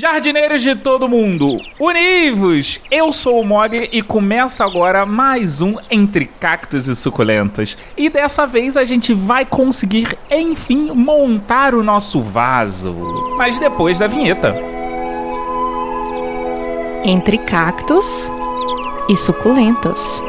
Jardineiros de todo mundo, univos! Eu sou o Mogli e começa agora mais um Entre Cactos e Suculentas. E dessa vez a gente vai conseguir, enfim, montar o nosso vaso. Mas depois da vinheta. Entre Cactos e Suculentas.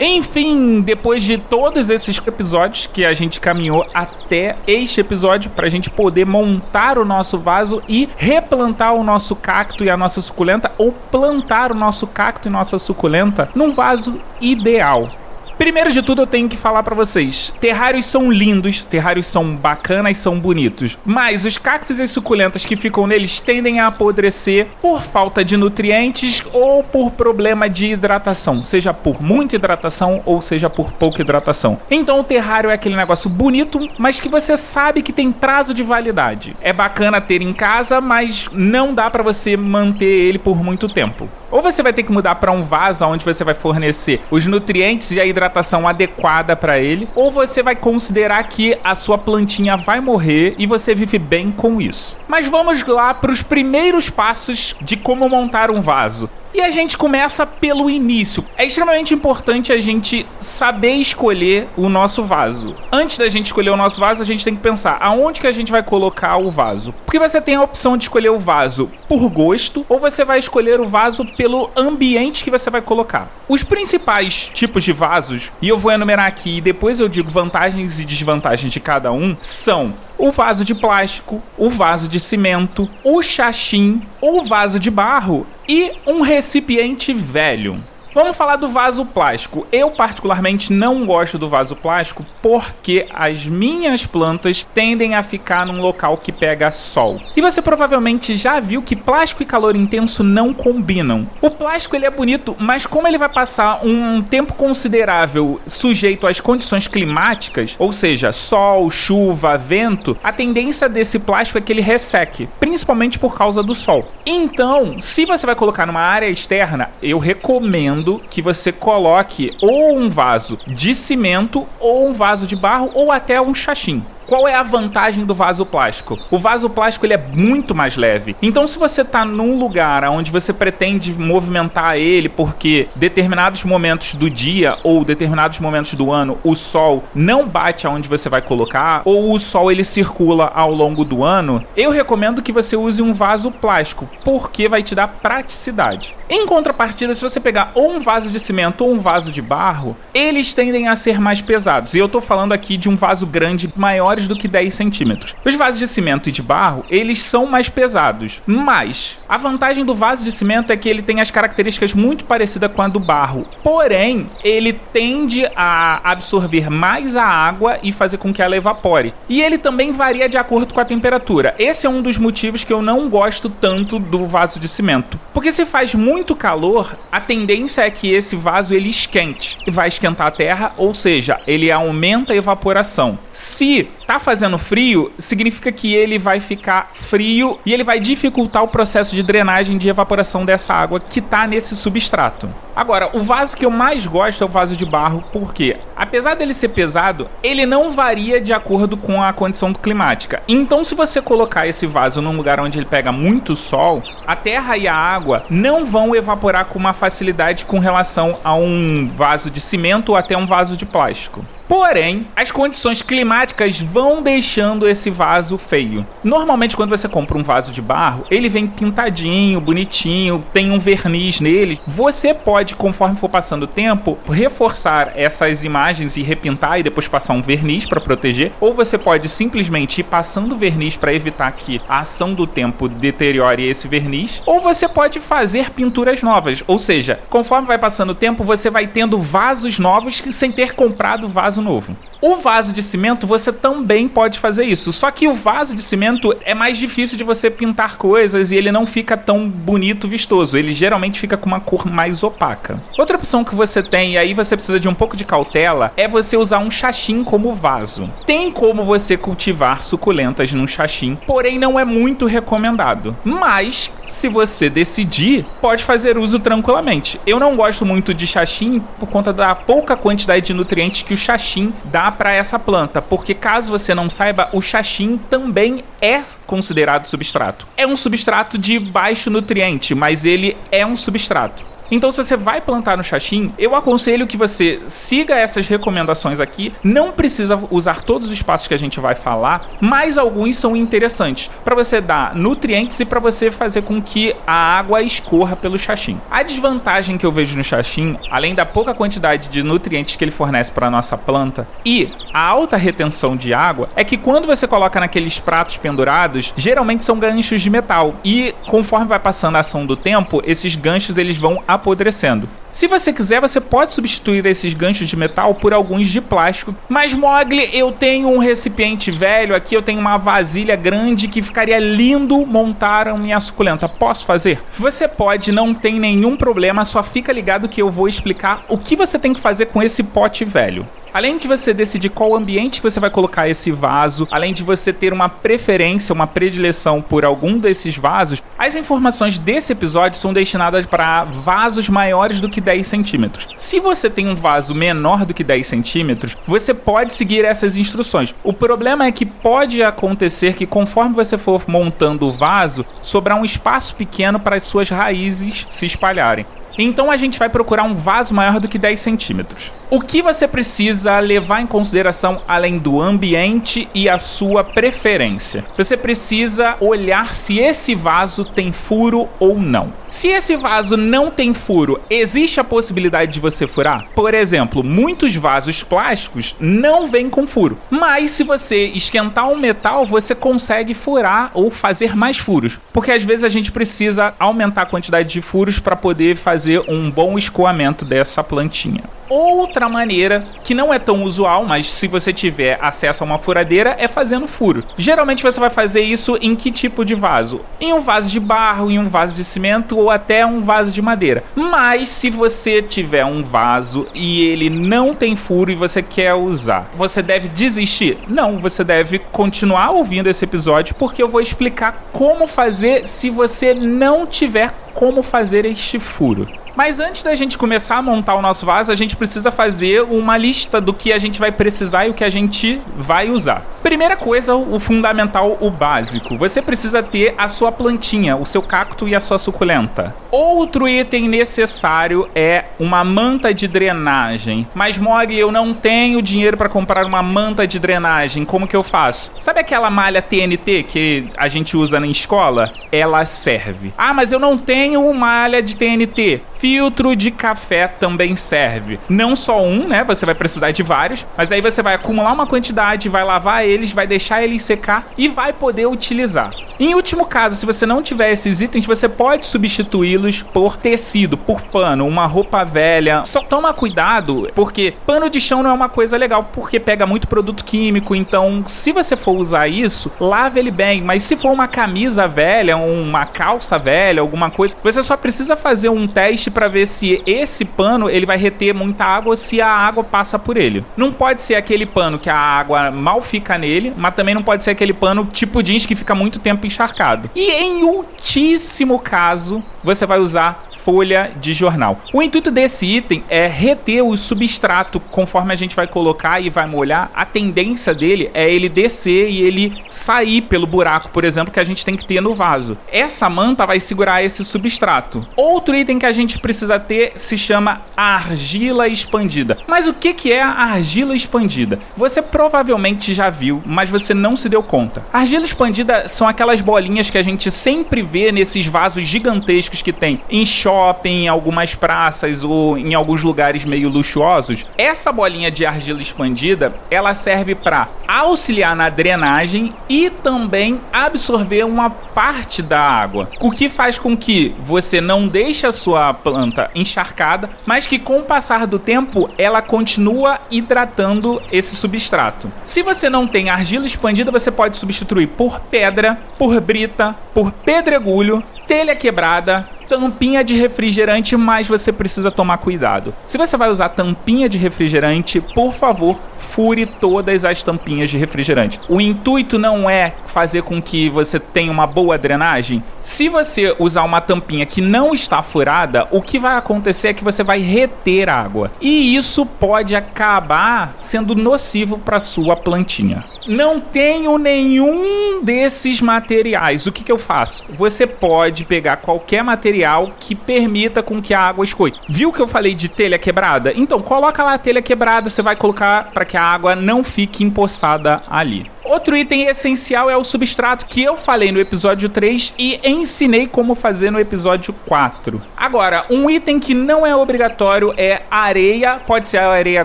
Enfim, depois de todos esses episódios que a gente caminhou até este episódio para a gente poder montar o nosso vaso e replantar o nosso cacto e a nossa suculenta ou plantar o nosso cacto e nossa suculenta num vaso ideal. Primeiro de tudo, eu tenho que falar para vocês: terrários são lindos, terrários são bacanas, são bonitos, mas os cactos e suculentas que ficam neles tendem a apodrecer por falta de nutrientes ou por problema de hidratação, seja por muita hidratação ou seja por pouca hidratação. Então, o terrário é aquele negócio bonito, mas que você sabe que tem prazo de validade. É bacana ter em casa, mas não dá para você manter ele por muito tempo. Ou você vai ter que mudar para um vaso onde você vai fornecer os nutrientes e a hidratação adequada para ele, ou você vai considerar que a sua plantinha vai morrer e você vive bem com isso. Mas vamos lá para os primeiros passos de como montar um vaso. E a gente começa pelo início. É extremamente importante a gente saber escolher o nosso vaso. Antes da gente escolher o nosso vaso, a gente tem que pensar aonde que a gente vai colocar o vaso. Porque você tem a opção de escolher o vaso por gosto ou você vai escolher o vaso pelo ambiente que você vai colocar. Os principais tipos de vasos, e eu vou enumerar aqui e depois eu digo vantagens e desvantagens de cada um, são o vaso de plástico, o vaso de cimento, o chachim, o vaso de barro e um recipiente velho. Vamos falar do vaso plástico. Eu, particularmente, não gosto do vaso plástico porque as minhas plantas tendem a ficar num local que pega sol. E você provavelmente já viu que plástico e calor intenso não combinam. O plástico ele é bonito, mas como ele vai passar um tempo considerável sujeito às condições climáticas, ou seja, sol, chuva, vento, a tendência desse plástico é que ele resseque, principalmente por causa do sol. Então, se você vai colocar numa área externa, eu recomendo que você coloque ou um vaso de cimento, ou um vaso de barro, ou até um chachim. Qual é a vantagem do vaso plástico? O vaso plástico ele é muito mais leve. Então, se você está num lugar onde você pretende movimentar ele porque determinados momentos do dia ou determinados momentos do ano o sol não bate aonde você vai colocar ou o sol ele circula ao longo do ano, eu recomendo que você use um vaso plástico porque vai te dar praticidade. Em contrapartida, se você pegar ou um vaso de cimento ou um vaso de barro, eles tendem a ser mais pesados. E eu estou falando aqui de um vaso grande maior maiores do que 10 centímetros. Os vasos de cimento e de barro, eles são mais pesados, mas a vantagem do vaso de cimento é que ele tem as características muito parecidas com a do barro. Porém, ele tende a absorver mais a água e fazer com que ela evapore. E ele também varia de acordo com a temperatura. Esse é um dos motivos que eu não gosto tanto do vaso de cimento. Porque se faz muito calor, a tendência é que esse vaso ele esquente e vai esquentar a terra, ou seja, ele aumenta a evaporação. Se tá fazendo frio, significa que ele vai ficar frio e ele vai dificultar o processo de drenagem de evaporação dessa água que tá nesse substrato. Agora, o vaso que eu mais gosto é o vaso de barro, porque apesar dele ser pesado, ele não varia de acordo com a condição climática. Então, se você colocar esse vaso num lugar onde ele pega muito sol, a terra e a água não vão evaporar com uma facilidade com relação a um vaso de cimento ou até um vaso de plástico. Porém, as condições climáticas vão deixando esse vaso feio. Normalmente, quando você compra um vaso de barro, ele vem pintadinho, bonitinho, tem um verniz nele. Você pode, conforme for passando o tempo, reforçar essas imagens e repintar e depois passar um verniz para proteger, ou você pode simplesmente ir passando verniz para evitar que a ação do tempo deteriore esse verniz, ou você pode fazer pinturas novas, ou seja, conforme vai passando o tempo, você vai tendo vasos novos sem ter comprado vaso vaso novo. O vaso de cimento você também pode fazer isso, só que o vaso de cimento é mais difícil de você pintar coisas e ele não fica tão bonito, vistoso. Ele geralmente fica com uma cor mais opaca. Outra opção que você tem, e aí você precisa de um pouco de cautela, é você usar um chachim como vaso. Tem como você cultivar suculentas num chachim, porém não é muito recomendado. Mas, se você decidir, pode fazer uso tranquilamente. Eu não gosto muito de chachim por conta da pouca quantidade de nutrientes que o chachim dá para essa planta, porque caso você não saiba, o chachim também é considerado substrato. É um substrato de baixo nutriente, mas ele é um substrato. Então, se você vai plantar no Xaxim, eu aconselho que você siga essas recomendações aqui. Não precisa usar todos os espaços que a gente vai falar, mas alguns são interessantes para você dar nutrientes e para você fazer com que a água escorra pelo Xaxim. A desvantagem que eu vejo no Xaxim, além da pouca quantidade de nutrientes que ele fornece para nossa planta e a alta retenção de água, é que quando você coloca naqueles pratos pendurados, geralmente são ganchos de metal e conforme vai passando a ação do tempo, esses ganchos eles vão apodrecendo. Se você quiser, você pode substituir esses ganchos de metal por alguns de plástico. Mas, Mogli, eu tenho um recipiente velho aqui, eu tenho uma vasilha grande que ficaria lindo montar a minha suculenta. Posso fazer? Você pode, não tem nenhum problema, só fica ligado que eu vou explicar o que você tem que fazer com esse pote velho. Além de você decidir qual ambiente que você vai colocar esse vaso, além de você ter uma preferência, uma predileção por algum desses vasos, as informações desse episódio são destinadas para vasos maiores do que 10 centímetros. Se você tem um vaso menor do que 10 centímetros, você pode seguir essas instruções. O problema é que pode acontecer que conforme você for montando o vaso, sobrar um espaço pequeno para as suas raízes se espalharem. Então a gente vai procurar um vaso maior do que 10 centímetros. O que você precisa levar em consideração além do ambiente e a sua preferência? Você precisa olhar se esse vaso tem furo ou não. Se esse vaso não tem furo, existe a possibilidade de você furar? Por exemplo, muitos vasos plásticos não vêm com furo, mas se você esquentar um metal, você consegue furar ou fazer mais furos, porque às vezes a gente precisa aumentar a quantidade de furos para poder fazer fazer um bom escoamento dessa plantinha. Outra maneira, que não é tão usual, mas se você tiver acesso a uma furadeira, é fazendo furo. Geralmente você vai fazer isso em que tipo de vaso? Em um vaso de barro, em um vaso de cimento ou até um vaso de madeira. Mas se você tiver um vaso e ele não tem furo e você quer usar, você deve desistir? Não, você deve continuar ouvindo esse episódio porque eu vou explicar como fazer se você não tiver como fazer este furo. Mas antes da gente começar a montar o nosso vaso, a gente precisa fazer uma lista do que a gente vai precisar e o que a gente vai usar. Primeira coisa, o fundamental, o básico. Você precisa ter a sua plantinha, o seu cacto e a sua suculenta. Outro item necessário é uma manta de drenagem. Mas Mog, eu não tenho dinheiro para comprar uma manta de drenagem. Como que eu faço? Sabe aquela malha TNT que a gente usa na escola? Ela serve. Ah, mas eu não tenho malha de TNT. Filtro de café também serve. Não só um, né? Você vai precisar de vários, mas aí você vai acumular uma quantidade, vai lavar eles, vai deixar eles secar e vai poder utilizar. Em último caso, se você não tiver esses itens, você pode substituí-los por tecido, por pano, uma roupa velha. Só toma cuidado, porque pano de chão não é uma coisa legal, porque pega muito produto químico. Então, se você for usar isso, lave ele bem. Mas se for uma camisa velha, uma calça velha, alguma coisa, você só precisa fazer um teste para ver se esse pano ele vai reter muita água ou se a água passa por ele. Não pode ser aquele pano que a água mal fica nele, mas também não pode ser aquele pano tipo jeans que fica muito tempo encharcado. E em ultíssimo caso, você vai usar folha de jornal. O intuito desse item é reter o substrato conforme a gente vai colocar e vai molhar. A tendência dele é ele descer e ele sair pelo buraco, por exemplo, que a gente tem que ter no vaso. Essa manta vai segurar esse substrato. Outro item que a gente precisa ter se chama argila expandida. Mas o que, que é a argila expandida? Você provavelmente já viu, mas você não se deu conta. argila expandida são aquelas bolinhas que a gente sempre vê nesses vasos gigantescos que tem em shopping shopping, em algumas praças ou em alguns lugares meio luxuosos, essa bolinha de argila expandida, ela serve para auxiliar na drenagem e também absorver uma parte da água. O que faz com que você não deixe a sua planta encharcada, mas que com o passar do tempo ela continua hidratando esse substrato. Se você não tem argila expandida, você pode substituir por pedra, por brita, por pedregulho telha quebrada, tampinha de refrigerante, mas você precisa tomar cuidado. Se você vai usar tampinha de refrigerante, por favor, fure todas as tampinhas de refrigerante. O intuito não é fazer com que você tenha uma boa drenagem. Se você usar uma tampinha que não está furada, o que vai acontecer é que você vai reter água. E isso pode acabar sendo nocivo para sua plantinha. Não tenho nenhum desses materiais. O que, que eu faço? Você pode pegar qualquer material que permita com que a água escoe. Viu que eu falei de telha quebrada? Então, coloca lá a telha quebrada, você vai colocar para que a água não fique empoçada ali. Outro item essencial é o substrato que eu falei no episódio 3 e ensinei como fazer no episódio 4. Agora, um item que não é obrigatório é areia, pode ser areia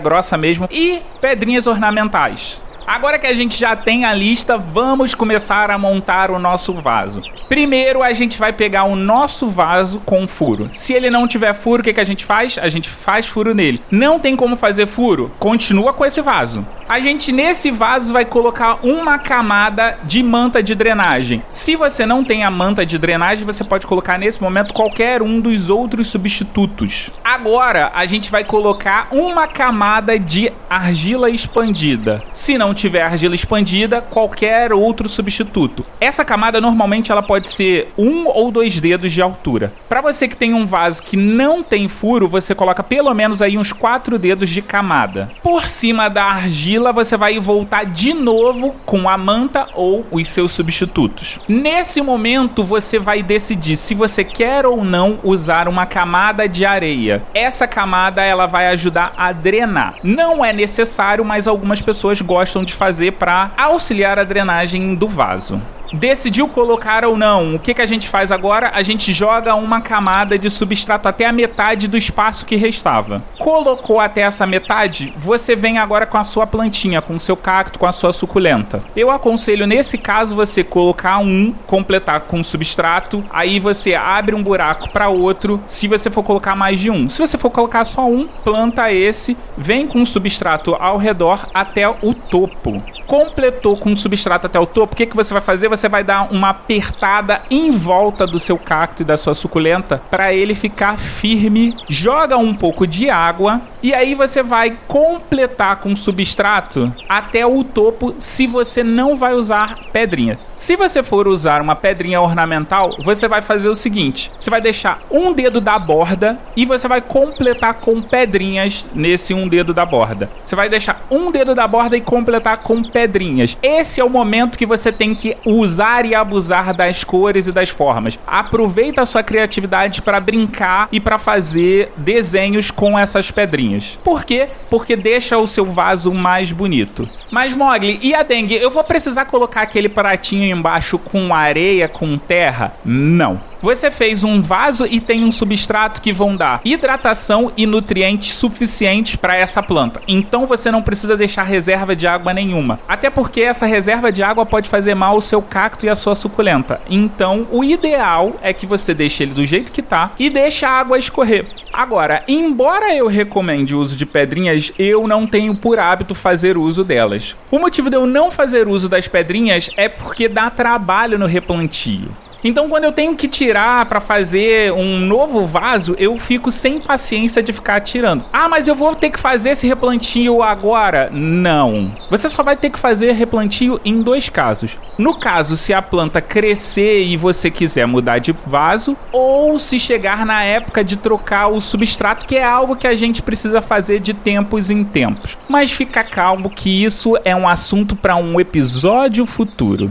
grossa mesmo, e pedrinhas ornamentais. Agora que a gente já tem a lista, vamos começar a montar o nosso vaso. Primeiro, a gente vai pegar o nosso vaso com furo. Se ele não tiver furo, o que, que a gente faz? A gente faz furo nele. Não tem como fazer furo? Continua com esse vaso. A gente, nesse vaso, vai colocar uma camada de manta de drenagem. Se você não tem a manta de drenagem, você pode colocar nesse momento qualquer um dos outros substitutos. Agora, a gente vai colocar uma camada de argila expandida. Se não tiver argila expandida, qualquer outro substituto. Essa camada normalmente ela pode ser um ou dois dedos de altura. Para você que tem um vaso que não tem furo, você coloca pelo menos aí uns quatro dedos de camada. Por cima da argila, você vai voltar de novo com a manta ou os seus substitutos. Nesse momento, você vai decidir se você quer ou não usar uma camada de areia. Essa camada ela vai ajudar a drenar. Não é necessário, mas algumas pessoas gostam de fazer para auxiliar a drenagem do vaso decidiu colocar ou não, o que, que a gente faz agora? A gente joga uma camada de substrato até a metade do espaço que restava. Colocou até essa metade, você vem agora com a sua plantinha, com o seu cacto, com a sua suculenta. Eu aconselho nesse caso você colocar um, completar com substrato, aí você abre um buraco para outro, se você for colocar mais de um. Se você for colocar só um, planta esse, vem com o substrato ao redor até o topo completou com o substrato até o topo, o que, que você vai fazer? Você vai dar uma apertada em volta do seu cacto e da sua suculenta para ele ficar firme. Joga um pouco de água e aí você vai completar com o substrato até o topo se você não vai usar pedrinha. Se você for usar uma pedrinha ornamental, você vai fazer o seguinte: você vai deixar um dedo da borda e você vai completar com pedrinhas nesse um dedo da borda. Você vai deixar um dedo da borda e completar com pedrinhas. Esse é o momento que você tem que usar e abusar das cores e das formas. Aproveita a sua criatividade para brincar e para fazer desenhos com essas pedrinhas. Por quê? Porque deixa o seu vaso mais bonito. Mas Mogli, e a dengue? Eu vou precisar colocar aquele pratinho embaixo com areia, com terra? Não. Você fez um vaso e tem um substrato que vão dar hidratação e nutrientes suficientes para essa planta. Então você não precisa deixar reserva de água nenhuma. Até porque essa reserva de água pode fazer mal ao seu cacto e à sua suculenta. Então, o ideal é que você deixe ele do jeito que tá e deixe a água escorrer. Agora, embora eu recomende o uso de pedrinhas, eu não tenho por hábito fazer uso delas. O motivo de eu não fazer uso das pedrinhas é porque dá trabalho no replantio. Então, quando eu tenho que tirar para fazer um novo vaso, eu fico sem paciência de ficar tirando. Ah, mas eu vou ter que fazer esse replantio agora? Não. Você só vai ter que fazer replantio em dois casos. No caso, se a planta crescer e você quiser mudar de vaso, ou se chegar na época de trocar o substrato, que é algo que a gente precisa fazer de tempos em tempos. Mas fica calmo que isso é um assunto para um episódio futuro.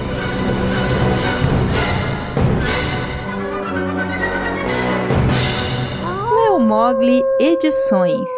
Mogli Edições.